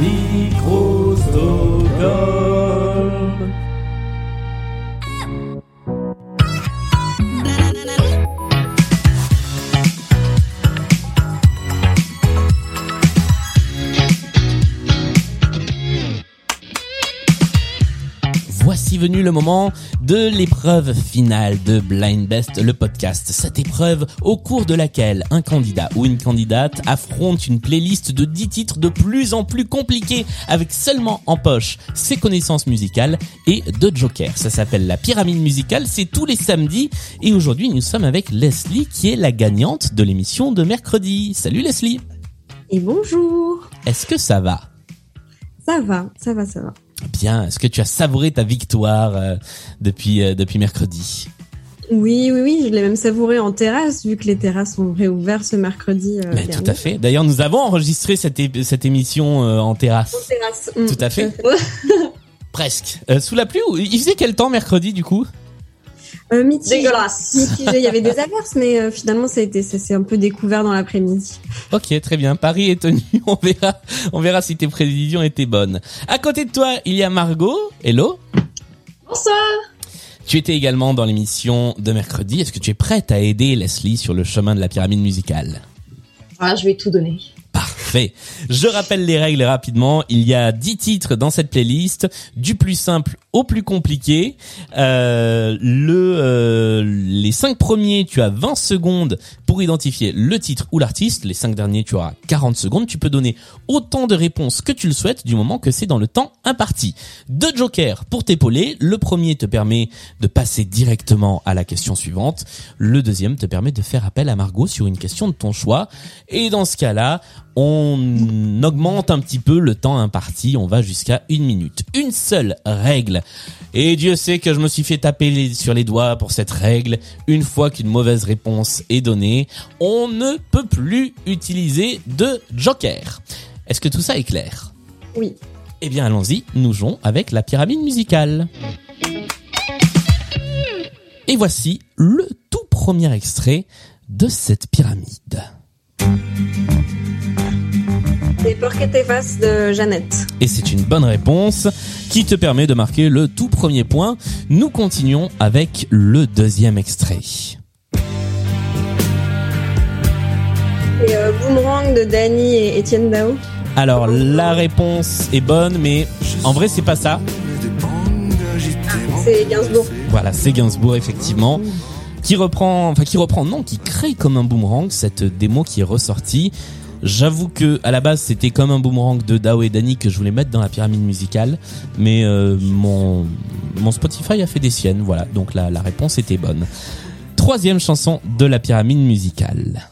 Micro-Stockholm. Venu le moment de l'épreuve finale de Blind Best, le podcast. Cette épreuve au cours de laquelle un candidat ou une candidate affronte une playlist de 10 titres de plus en plus compliqués avec seulement en poche ses connaissances musicales et deux jokers. Ça s'appelle la pyramide musicale, c'est tous les samedis et aujourd'hui nous sommes avec Leslie qui est la gagnante de l'émission de mercredi. Salut Leslie Et bonjour Est-ce que ça va? Ça va, ça va, ça va. Bien, est-ce que tu as savouré ta victoire euh, depuis euh, depuis mercredi? Oui, oui, oui, je l'ai même savouré en terrasse, vu que les terrasses ont réouvert ce mercredi. euh, Mais tout à fait. D'ailleurs, nous avons enregistré cette, émission en terrasse. En terrasse. mm, Tout à fait. Presque. Sous la pluie il faisait quel temps mercredi du coup? Euh, mitigé. Dégueulasse. Mitigé. Il y avait des averses, mais euh, finalement, ça a été, ça s'est un peu découvert dans l'après-midi. Ok, très bien. Paris est tenu. On verra, on verra si tes prévisions étaient bonnes. À côté de toi, il y a Margot. Hello. Bonsoir. Tu étais également dans l'émission de mercredi. Est-ce que tu es prête à aider Leslie sur le chemin de la pyramide musicale? Ah, je vais tout donner. Je rappelle les règles rapidement. Il y a 10 titres dans cette playlist, du plus simple au plus compliqué. Euh, le, euh, les 5 premiers, tu as 20 secondes pour identifier le titre ou l'artiste. Les 5 derniers, tu auras 40 secondes. Tu peux donner autant de réponses que tu le souhaites du moment que c'est dans le temps imparti. Deux jokers pour t'épauler. Le premier te permet de passer directement à la question suivante. Le deuxième te permet de faire appel à Margot sur une question de ton choix. Et dans ce cas-là, on augmente un petit peu le temps imparti, on va jusqu'à une minute. Une seule règle. Et Dieu sait que je me suis fait taper les- sur les doigts pour cette règle. Une fois qu'une mauvaise réponse est donnée, on ne peut plus utiliser de joker. Est-ce que tout ça est clair? Oui. Eh bien allons-y, nous jouons avec la pyramide musicale. Et voici le tout premier extrait de cette pyramide. Les porquettes de Jeannette. Et c'est une bonne réponse qui te permet de marquer le tout premier point. Nous continuons avec le deuxième extrait. Et euh, Boomerang de Danny et Étienne Dao. Alors la réponse est bonne, mais en vrai c'est pas ça. C'est Gainsbourg. Voilà, c'est Gainsbourg effectivement, qui reprend, enfin qui reprend, non, qui crée comme un boomerang cette démo qui est ressortie. J'avoue que à la base c'était comme un boomerang de Dao et Dani que je voulais mettre dans la pyramide musicale, mais euh, mon mon Spotify a fait des siennes, voilà, donc la, la réponse était bonne. Troisième chanson de la pyramide musicale.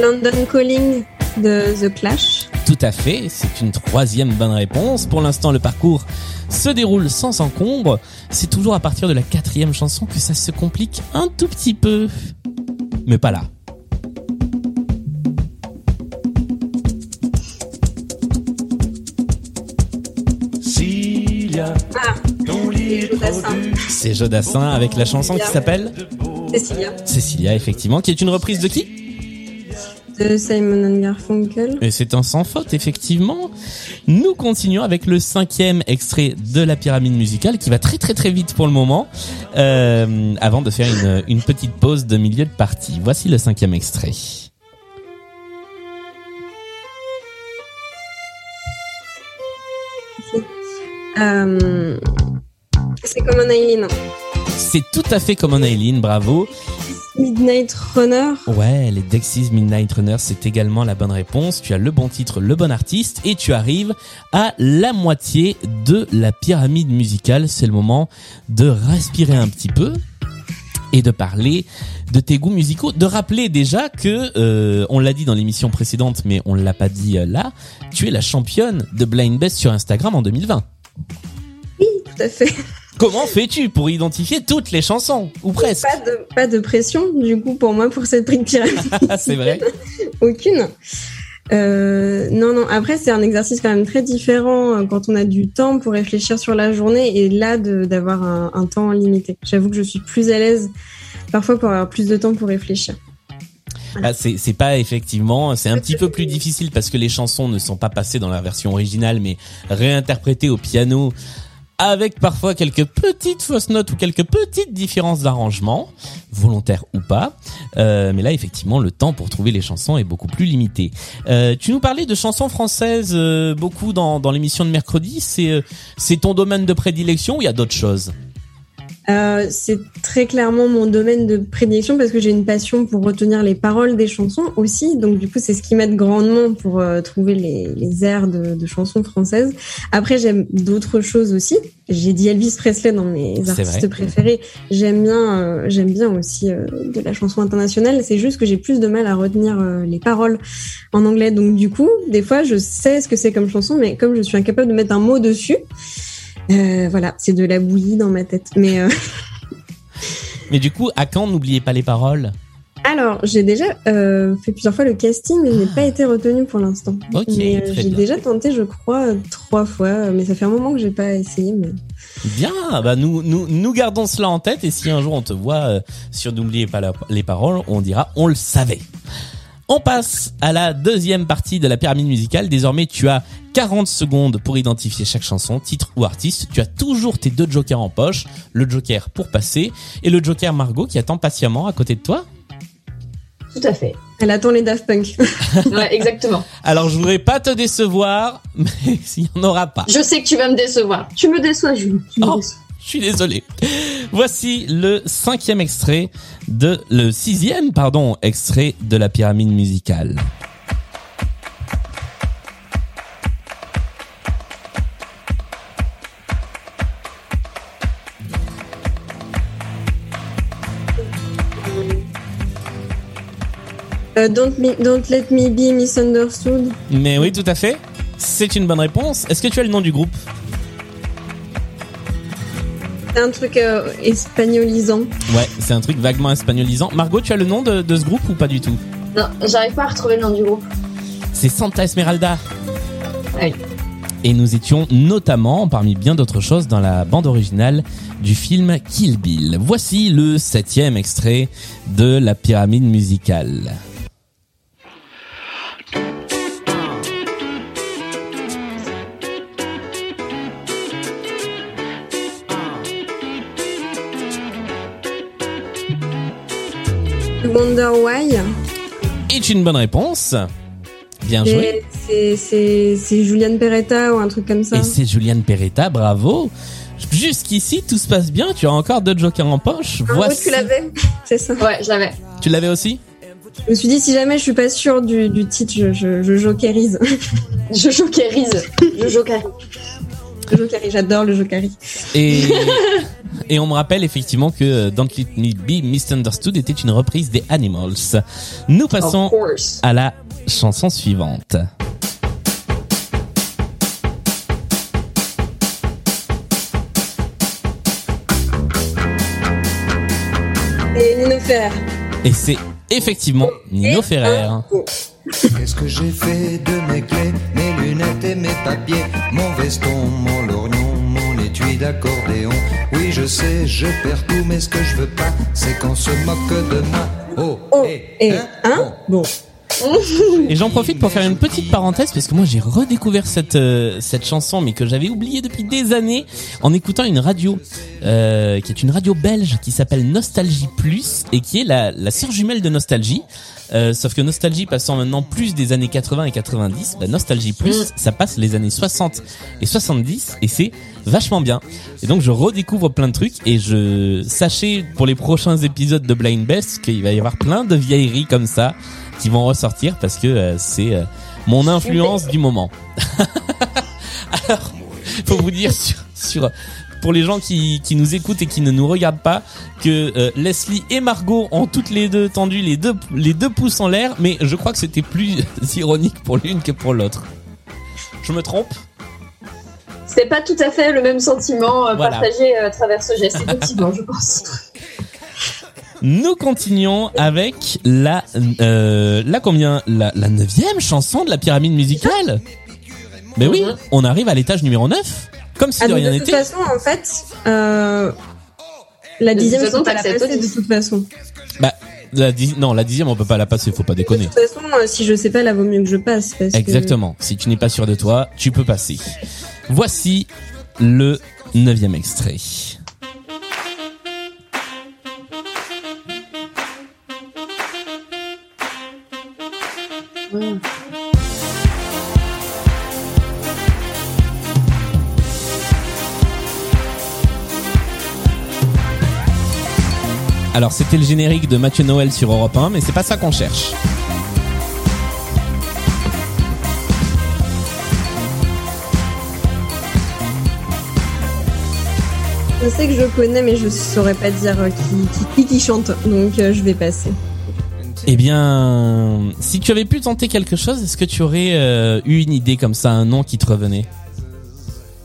London Calling de The Clash. Tout à fait, c'est une troisième bonne réponse. Pour l'instant, le parcours se déroule sans encombre. C'est toujours à partir de la quatrième chanson que ça se complique un tout petit peu. Mais pas là. C'est Jodassin. avec la chanson qui s'appelle Cécilia. Cécilia, effectivement, qui est une reprise de qui? De Simon and Garfunkel. Et c'est un sans faute, effectivement. Nous continuons avec le cinquième extrait de la pyramide musicale qui va très très très vite pour le moment, euh, avant de faire une, une petite pause de milieu de partie. Voici le cinquième extrait. Euh, c'est comme un Aileen. C'est tout à fait comme un Aileen, bravo. Midnight Runner. Ouais, les Dexys Midnight Runners, c'est également la bonne réponse. Tu as le bon titre, le bon artiste, et tu arrives à la moitié de la pyramide musicale. C'est le moment de respirer un petit peu et de parler de tes goûts musicaux, de rappeler déjà que euh, on l'a dit dans l'émission précédente, mais on l'a pas dit euh, là. Tu es la championne de Blind Best sur Instagram en 2020. Oui, tout à fait. Comment fais-tu pour identifier toutes les chansons ou presque? Pas de, pas de pression, du coup, pour moi, pour cette prix de pyramide. C'est vrai. Aucune. Euh, non, non. Après, c'est un exercice quand même très différent euh, quand on a du temps pour réfléchir sur la journée et là d'avoir un, un temps limité. J'avoue que je suis plus à l'aise parfois pour avoir plus de temps pour réfléchir. C'est c'est pas effectivement, c'est un petit peu plus difficile parce que les chansons ne sont pas passées dans la version originale, mais réinterprétées au piano avec parfois quelques petites fausses notes ou quelques petites différences d'arrangement, volontaires ou pas. Euh, mais là, effectivement, le temps pour trouver les chansons est beaucoup plus limité. Euh, tu nous parlais de chansons françaises euh, beaucoup dans, dans l'émission de mercredi. C'est c'est ton domaine de prédilection ou il y a d'autres choses? Euh, c'est très clairement mon domaine de prédilection parce que j'ai une passion pour retenir les paroles des chansons aussi. Donc du coup, c'est ce qui m'aide grandement pour euh, trouver les, les airs de, de chansons françaises. Après, j'aime d'autres choses aussi. J'ai dit Elvis Presley dans mes artistes préférés. J'aime bien, euh, j'aime bien aussi de la chanson internationale. C'est juste que j'ai plus de mal à retenir les paroles en anglais. Donc du coup, des fois, je sais ce que c'est comme chanson, mais comme je suis incapable de mettre un mot dessus. Euh, voilà, c'est de la bouillie dans ma tête. Mais euh, Mais du coup, à quand n'oubliez pas les paroles? Alors, j'ai déjà euh, fait plusieurs fois le casting, mais je n'ai pas été retenue pour l'instant. Euh, j'ai déjà tenté, je crois, trois fois, mais ça fait un moment que j'ai pas essayé. Mais... Bien, bah nous, nous, nous gardons cela en tête et si un jour on te voit euh, sur N'oubliez pas la- les paroles, on dira on le savait. On passe à la deuxième partie de la pyramide musicale. Désormais, tu as 40 secondes pour identifier chaque chanson, titre ou artiste. Tu as toujours tes deux jokers en poche, le joker pour passer et le joker Margot qui attend patiemment à côté de toi. Tout à fait. Elle attend les Daft Punk. Ouais, exactement. Alors, je voudrais pas te décevoir, mais s'il y en aura pas. Je sais que tu vas me décevoir. Tu me déçois. Tu me Oh. déçois. Je suis désolé. Voici le cinquième extrait de le sixième pardon extrait de la pyramide musicale. Euh, don't, me, don't let me be misunderstood. Mais oui, tout à fait. C'est une bonne réponse. Est-ce que tu as le nom du groupe? C'est un truc euh, espagnolisant. Ouais, c'est un truc vaguement espagnolisant. Margot, tu as le nom de, de ce groupe ou pas du tout? Non, j'arrive pas à retrouver le nom du groupe. C'est Santa Esmeralda. Oui. Et nous étions notamment, parmi bien d'autres choses, dans la bande originale du film Kill Bill. Voici le septième extrait de la pyramide musicale. Wonder Why. est une bonne réponse. Bien joué. C'est, c'est, c'est Julian Peretta ou un truc comme ça. Et c'est Juliane Peretta, bravo. Jusqu'ici, tout se passe bien. Tu as encore deux jokers en poche. Ah, ouais, Voici. tu l'avais C'est ça. Ouais, je l'avais. Tu l'avais aussi Je me suis dit, si jamais je suis pas sûre du, du titre, je, je, je jokerise. Je jokerise. Je jokerise. Je jokerise, j'adore le jokerise. Et, et on me rappelle effectivement que euh, Don't Let Me Be Misunderstood était une reprise des Animals. Nous passons à la chanson suivante. Et Nino. Et c'est effectivement Nino Ferrer. Qu'est-ce que j'ai fait de mes clés, mes lunettes et mes papiers, mon veston, mon lorgnon, mon étui d'accordéon Oui, je sais, je perds tout, mais ce que je veux pas, c'est qu'on se moque de moi. Oh, Oh, eh, et hein, hein Bon. Et j'en profite pour faire une petite parenthèse parce que moi j'ai redécouvert cette euh, cette chanson mais que j'avais oubliée depuis des années en écoutant une radio euh, qui est une radio belge qui s'appelle Nostalgie Plus et qui est la la sœur jumelle de Nostalgie. Euh, sauf que Nostalgie passant maintenant plus des années 80 et 90, bah Nostalgie Plus, ça passe les années 60 et 70 et c'est vachement bien. Et donc je redécouvre plein de trucs et je sachez pour les prochains épisodes de Blind Best qu'il va y avoir plein de vieilleries comme ça qui vont ressortir parce que euh, c'est euh, mon influence du moment. Alors, faut vous dire sur, sur pour les gens qui, qui nous écoutent et qui ne nous regardent pas que euh, Leslie et Margot ont toutes les deux tendu les deux les deux pouces en l'air, mais je crois que c'était plus ironique pour l'une que pour l'autre. Je me trompe? C'était pas tout à fait le même sentiment euh, Voilà. partagé euh, à travers ce geste, effectivement, je pense. Nous continuons avec la euh, la combien? La, la neuvième chanson de la pyramide musicale. Mais oui, Mhm. on arrive à l'étage numéro 9 comme si Ah, de rien de toute n'était. façon, en fait, euh, la De dixième, façon, peux pas la passer de toute façon. Bah La dix- non, la dixième, on peut pas la passer, faut pas De déconner. toute façon, euh, si je sais pas, là, vaut mieux que je passe. Parce que- Exactement. Si tu n'es pas sûr de toi, tu peux passer. Voici le neuvième extrait. Alors c'était le générique de Mathieu Noël sur Europe 1, mais c'est pas ça qu'on cherche. Je sais que je connais, mais je saurais pas dire euh, qui, qui, qui, qui chante. Donc, euh, je vais passer. Eh bien, si tu avais pu tenter quelque chose, est-ce que tu aurais euh, eu une idée comme ça, un nom qui te revenait?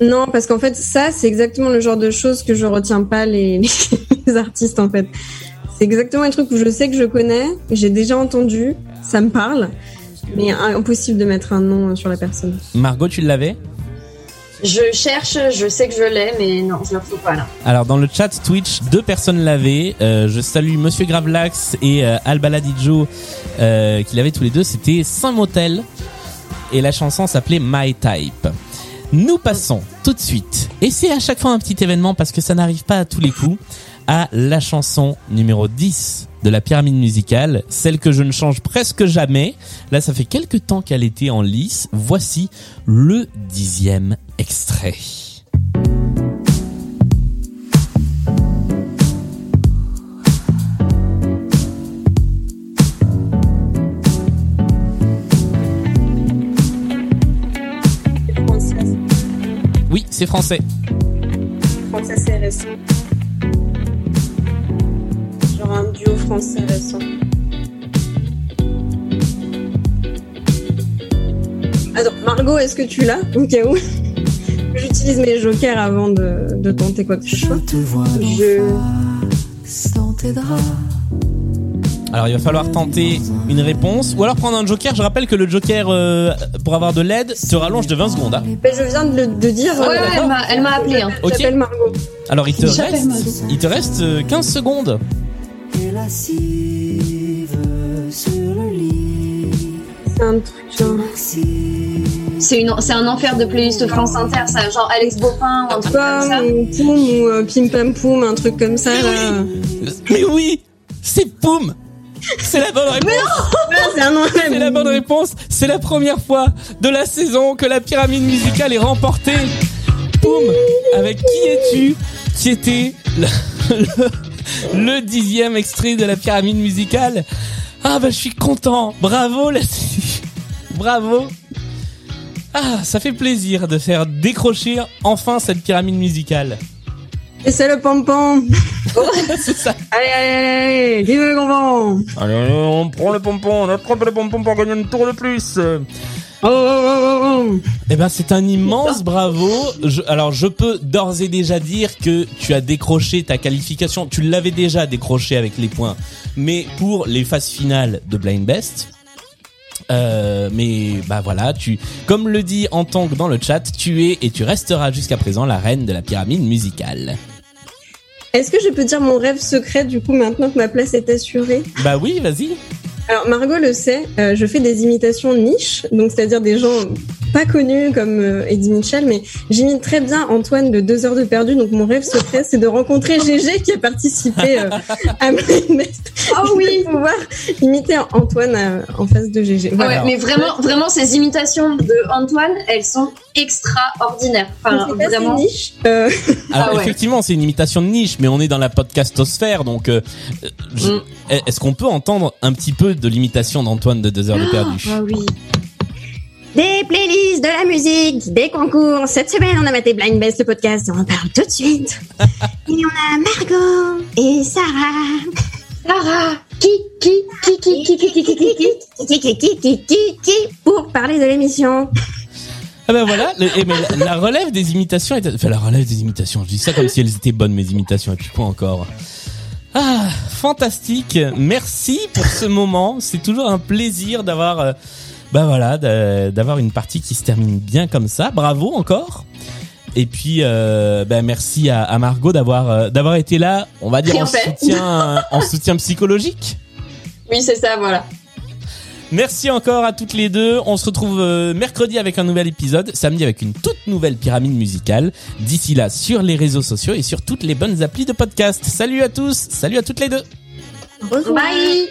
Non, parce qu'en fait, ça, c'est exactement le genre de choses que je retiens pas les, les artistes, en fait. C'est exactement un truc où je sais que je connais, j'ai déjà entendu, ça me parle, mais impossible de mettre un nom sur la personne. Margot, tu l'avais? Je cherche, je sais que je l'ai, mais non, je le retrouve pas là. Alors dans le chat Twitch, deux personnes l'avaient. Euh, je salue Monsieur Gravelax et euh, Albaladidjo euh, qui l'avaient tous les deux. C'était Saint-Motel et la chanson s'appelait My Type. Nous passons tout de suite, et c'est à chaque fois un petit événement parce que ça n'arrive pas à tous les coups, à la chanson numéro 10 de la pyramide musicale, celle que je ne change presque jamais. Là, ça fait quelques temps qu'elle était en lice. Voici le dixième extrait. Oui, c'est français. C'est un duo français récent. Attends, Margot, est-ce que tu l'as Au cas où. J'utilise mes jokers avant de, de tenter quoi que ce soit. te vois Je... dans tes draps. Alors il va falloir tenter une réponse ou alors prendre un joker. Je rappelle que le joker euh, pour avoir de l'aide te rallonge de 20 secondes. hein. Ben, je viens de, le- de dire. Ouais, euh, elle m'a- appelé. Hein. Margot. Alors il te reste, il te reste euh, 15 secondes. Et lascive sur le lit. C'est un truc genre. Merci. C'est une, c'est un enfer de playlist France Inter, ça, genre Alex Bopin ou un truc comme ça. Poum ou euh, Pim Pam Poum, un truc comme ça. Là. Mais oui, c'est Poum. C'est la bonne réponse. Ah, c'est un nom. C'est la bonne réponse. C'est la première fois de la saison que la pyramide musicale est remportée. Poum. Avec qui es-tu? Qui était le, le- le dixième extrait de la pyramide musicale Ah bah je suis content. Bravo Leslie. Bravo. Ah, ça fait plaisir de faire décrocher enfin cette pyramide musicale. Et c'est le pompon. C'est ça. Allez, allez, allez, allez. Vive le pompon. Allez, allez, on prend le pompon, on attrape le pompon pour gagner une tour de plus. Oh, oh, oh, oh, oh. Eh ben, c'est un immense bravo. Je- alors, je peux d'ores et déjà dire que tu as décroché ta qualification. Tu l'avais déjà décroché avec les points, mais pour les phases finales de Blind Best. Euh, mais bah voilà, tu, comme le dit Antong dans le chat, tu es et tu resteras jusqu'à présent la reine de la pyramide musicale. Est-ce que je peux dire mon rêve secret du coup maintenant que ma place est assurée? Bah oui, vas-y. Alors Margot le sait, euh, je fais des imitations niches, donc c'est-à-dire des gens pas connus comme euh, Eddie Mitchell, mais j'imite très bien Antoine de Deux heures de perdu. Donc mon rêve secret, c'est de rencontrer GG qui a participé euh, à Blind Best. Oh oui pouvoir imiter Antoine euh, en face de GG. Ah Voilà. ouais, mais vraiment, vraiment, ces imitations de Antoine, elles sont extraordinaires. Enfin, vraiment. niche. Euh, Alors Ah ouais. effectivement, c'est une imitation de niche, mais on est dans la podcastosphère, donc euh, je- Mm. est-ce qu'on peut entendre un petit peu de l'imitation d'Antoine de Deux heures de perdu? Ah oui. Des playlists, de la musique, des concours. Cette semaine, on a maté Blind Best, le podcast. On en parle tout de suite. et on a Margot et Sarah. Sarah Qui Qui Qui Qui Qui Qui Qui Qui Qui Qui Qui, qui, qui, qui, qui, qui, pour parler de l'émission. Ah ben voilà, le- eh, mais la, la relève des imitations est... Enfin, la relève des imitations, je dis ça comme si elles étaient bonnes, mes imitations, et puis quoi encore Ah, fantastique Merci pour ce moment, c'est toujours un plaisir d'avoir... euh, bah voilà, d'a- d'avoir une partie qui se termine bien comme ça. Bravo encore et puis, euh, ben merci à, à Margot d'avoir euh, d'avoir été là. On va dire en fait. soutien en soutien psychologique. Oui, c'est ça, voilà. Merci encore à toutes les deux. On se retrouve euh, mercredi avec un nouvel épisode, samedi avec une toute nouvelle pyramide musicale. D'ici là, sur les réseaux sociaux et sur toutes les bonnes applis de podcast. Salut à tous, salut à toutes les deux. Revoir. Bye